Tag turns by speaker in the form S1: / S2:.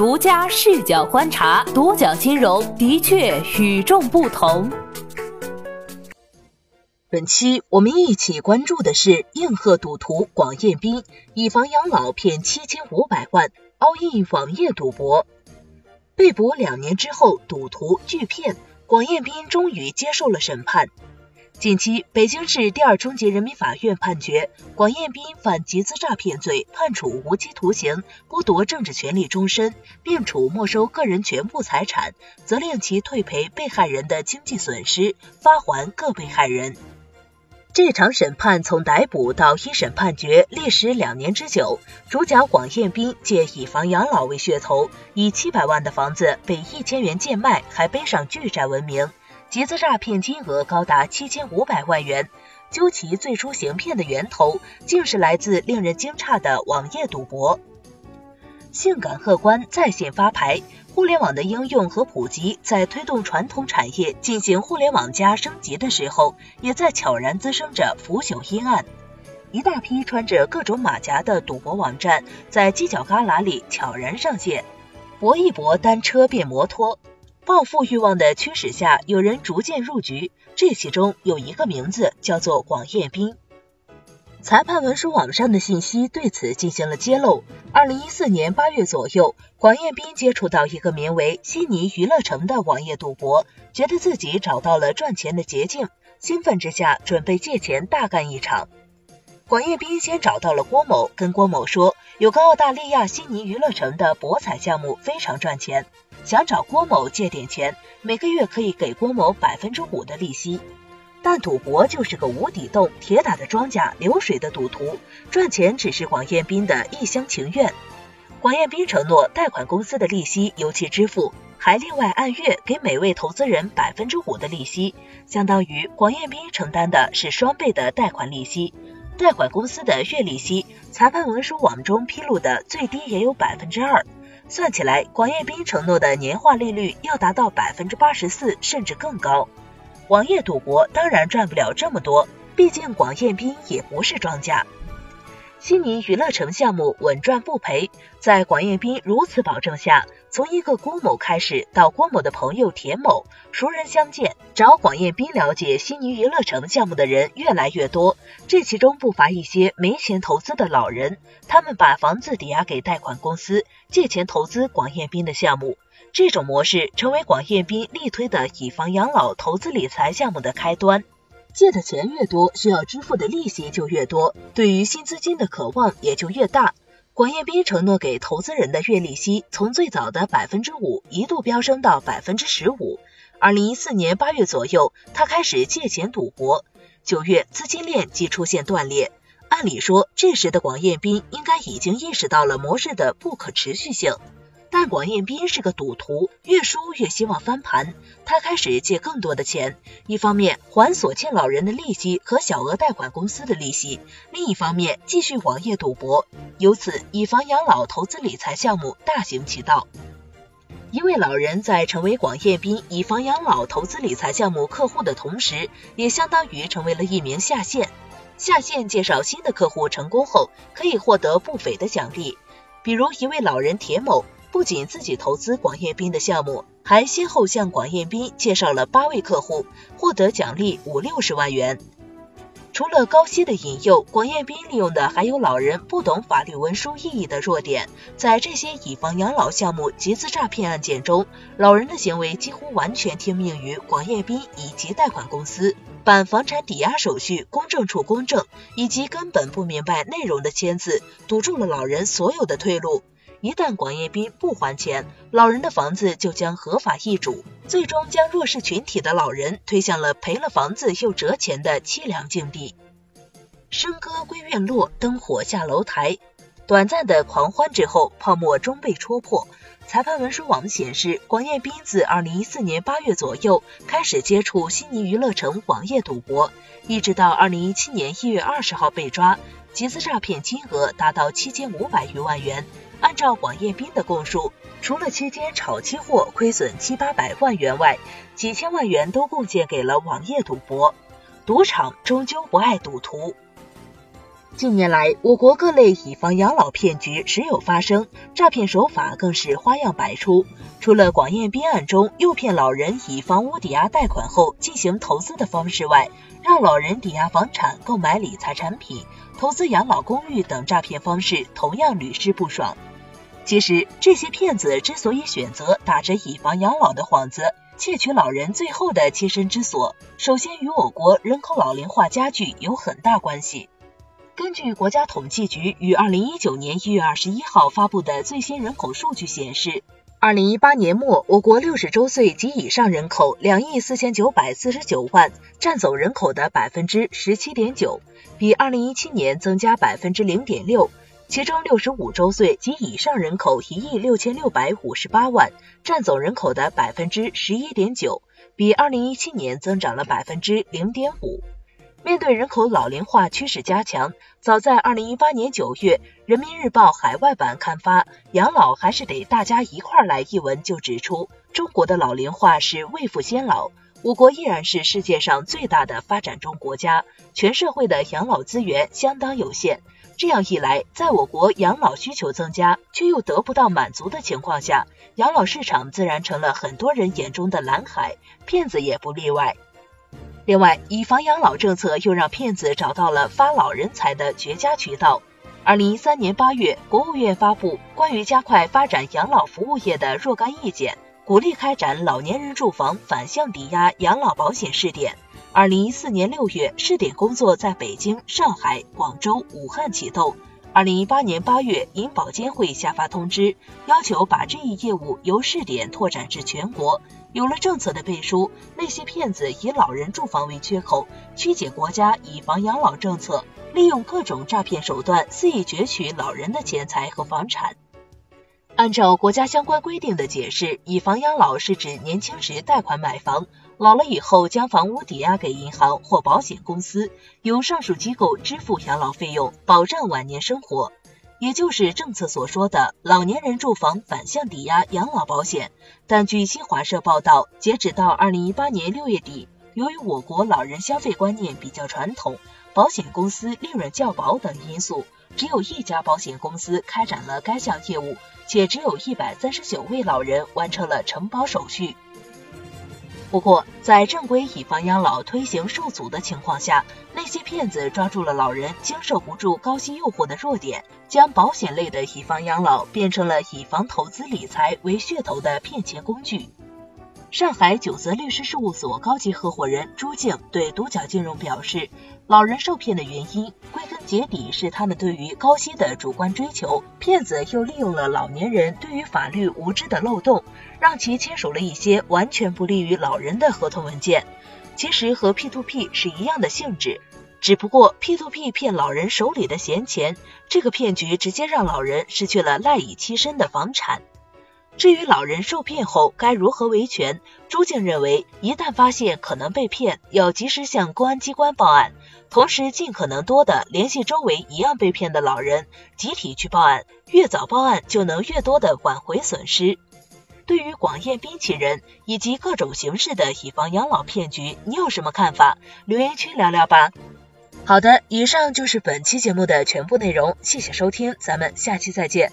S1: 独家视角观察，独角金融的确与众不同。
S2: 本期我们一起关注的是应和赌徒广彦斌以房养老骗七千五百万，all in 网页赌博。被捕两年之后，赌徒拒骗，广彦斌终于接受了审判。近期，北京市第二中级人民法院判决广彦斌犯集资诈骗罪，判处无期徒刑，剥夺政治权利终身，并处没收个人全部财产，责令其退赔被害人的经济损失，发还各被害人。这场审判从逮捕到一审判决历时两年之久。主角广彦斌借以房养老为噱头，以七百万的房子被一千元贱卖，还背上巨债闻名。集资诈骗金额高达七千五百万元，究其最初行骗的源头，竟是来自令人惊诧的网页赌博。性感客官在线发牌，互联网的应用和普及，在推动传统产业进行互联网加升级的时候，也在悄然滋生着腐朽阴暗。一大批穿着各种马甲的赌博网站，在犄角旮旯里悄然上线，搏一搏，单车变摩托。暴富欲望的驱使下，有人逐渐入局。这其中有一个名字叫做广彦斌。裁判文书网上的信息对此进行了揭露。二零一四年八月左右，广彦斌接触到一个名为“悉尼娱乐城”的网页赌博，觉得自己找到了赚钱的捷径，兴奋之下准备借钱大干一场。广彦斌先找到了郭某，跟郭某说，有个澳大利亚悉尼娱乐城的博彩项目非常赚钱。想找郭某借点钱，每个月可以给郭某百分之五的利息。但赌博就是个无底洞，铁打的庄稼，流水的赌徒，赚钱只是广彦斌的一厢情愿。广彦斌承诺贷款公司的利息由其支付，还另外按月给每位投资人百分之五的利息，相当于广彦斌承担的是双倍的贷款利息。贷款公司的月利息，裁判文书网中披露的最低也有百分之二。算起来，广彦斌承诺的年化利率要达到百分之八十四，甚至更高。网页赌博当然赚不了这么多，毕竟广彦斌也不是庄家。悉尼娱乐城项目稳赚不赔，在广彦斌如此保证下，从一个郭某开始，到郭某的朋友田某，熟人相见，找广彦斌了解悉尼娱乐城项目的人越来越多。这其中不乏一些没钱投资的老人，他们把房子抵押给贷款公司，借钱投资广彦斌的项目。这种模式成为广彦斌力推的以房养老投资理财项目的开端。借的钱越多，需要支付的利息就越多，对于新资金的渴望也就越大。广彦斌承诺给投资人的月利息，从最早的百分之五一度飙升到百分之十五。二零一四年八月左右，他开始借钱赌博，九月资金链即出现断裂。按理说，这时的广彦斌应该已经意识到了模式的不可持续性。但广彦斌是个赌徒，越输越希望翻盘。他开始借更多的钱，一方面还所欠老人的利息和小额贷款公司的利息，另一方面继续网页赌博。由此，以房养老投资理财项目大行其道。一位老人在成为广彦斌以房养老投资理财项目客户的同时，也相当于成为了一名下线。下线介绍新的客户成功后，可以获得不菲的奖励，比如一位老人铁某。不仅自己投资广彦斌的项目，还先后向广彦斌介绍了八位客户，获得奖励五六十万元。除了高息的引诱，广彦斌利用的还有老人不懂法律文书意义的弱点。在这些以房养老项目集资诈骗案件中，老人的行为几乎完全听命于广彦斌以及贷款公司，办房产抵押手续公证处公证，以及根本不明白内容的签字，堵住了老人所有的退路。一旦广彦斌不还钱，老人的房子就将合法易主，最终将弱势群体的老人推向了赔了房子又折钱的凄凉境地。笙歌归院落，灯火下楼台。短暂的狂欢之后，泡沫终被戳破。裁判文书网显示，广彦斌自二零一四年八月左右开始接触悉尼娱乐城网页赌博，一直到二零一七年一月二十号被抓，集资诈骗金额达到七千五百余万元。按照广彦斌的供述，除了期间炒期货亏损七八百万元外，几千万元都贡献给了网页赌博。赌场终究不爱赌徒。近年来，我国各类以房养老骗局时有发生，诈骗手法更是花样百出。除了广艳斌案中诱骗老人以房屋抵押贷款后进行投资的方式外，让老人抵押房产购买理财产品、投资养老公寓等诈骗方式同样屡试不爽。其实，这些骗子之所以选择打着以房养老的幌子，窃取老人最后的栖身之所，首先与我国人口老龄化加剧有很大关系。根据国家统计局于二零一九年一月二十一号发布的最新人口数据显示，二零一八年末，我国六十周岁及以上人口两亿四千九百四十九万，占总人口的百分之十七点九，比二零一七年增加百分之零点六。其中六十五周岁及以上人口一亿六千六百五十八万，占总人口的百分之十一点九，比二零一七年增长了百分之零点五。面对人口老龄化趋势加强，早在二零一八年九月，《人民日报》海外版刊发《养老还是得大家一块儿来》一文就指出，中国的老龄化是未富先老，我国依然是世界上最大的发展中国家，全社会的养老资源相当有限。这样一来，在我国养老需求增加却又得不到满足的情况下，养老市场自然成了很多人眼中的蓝海，骗子也不例外。另外，以房养老政策又让骗子找到了发老人财的绝佳渠道。二零一三年八月，国务院发布《关于加快发展养老服务业的若干意见》，鼓励开展老年人住房反向抵押养老保险试点。二零一四年六月，试点工作在北京、上海、广州、武汉启动。二零一八年八月，银保监会下发通知，要求把这一业务由试点拓展至全国。有了政策的背书，那些骗子以老人住房为缺口，曲解国家以房养老政策，利用各种诈骗手段肆意攫取老人的钱财和房产。按照国家相关规定的解释，以房养老是指年轻时贷款买房。老了以后，将房屋抵押给银行或保险公司，由上述机构支付养老费用，保障晚年生活，也就是政策所说的老年人住房反向抵押养老保险。但据新华社报道，截止到二零一八年六月底，由于我国老人消费观念比较传统，保险公司利润较薄等因素，只有一家保险公司开展了该项业务，且只有一百三十九位老人完成了承保手续。不过，在正规以房养老推行受阻的情况下，那些骗子抓住了老人经受不住高息诱惑的弱点，将保险类的以房养老变成了以房投资理财为噱头的骗钱工具。上海九泽律师事务所高级合伙人朱静对独角金融表示，老人受骗的原因归根结底是他们对于高息的主观追求，骗子又利用了老年人对于法律无知的漏洞，让其签署了一些完全不利于老人的合同文件。其实和 P2P 是一样的性质，只不过 P2P 骗老人手里的闲钱，这个骗局直接让老人失去了赖以栖身的房产。至于老人受骗后该如何维权，朱静认为，一旦发现可能被骗，要及时向公安机关报案，同时尽可能多的联系周围一样被骗的老人，集体去报案，越早报案就能越多的挽回损失。对于广艳斌其人以及各种形式的以房养老骗局，你有什么看法？留言区聊聊吧。好的，以上就是本期节目的全部内容，谢谢收听，咱们下期再见。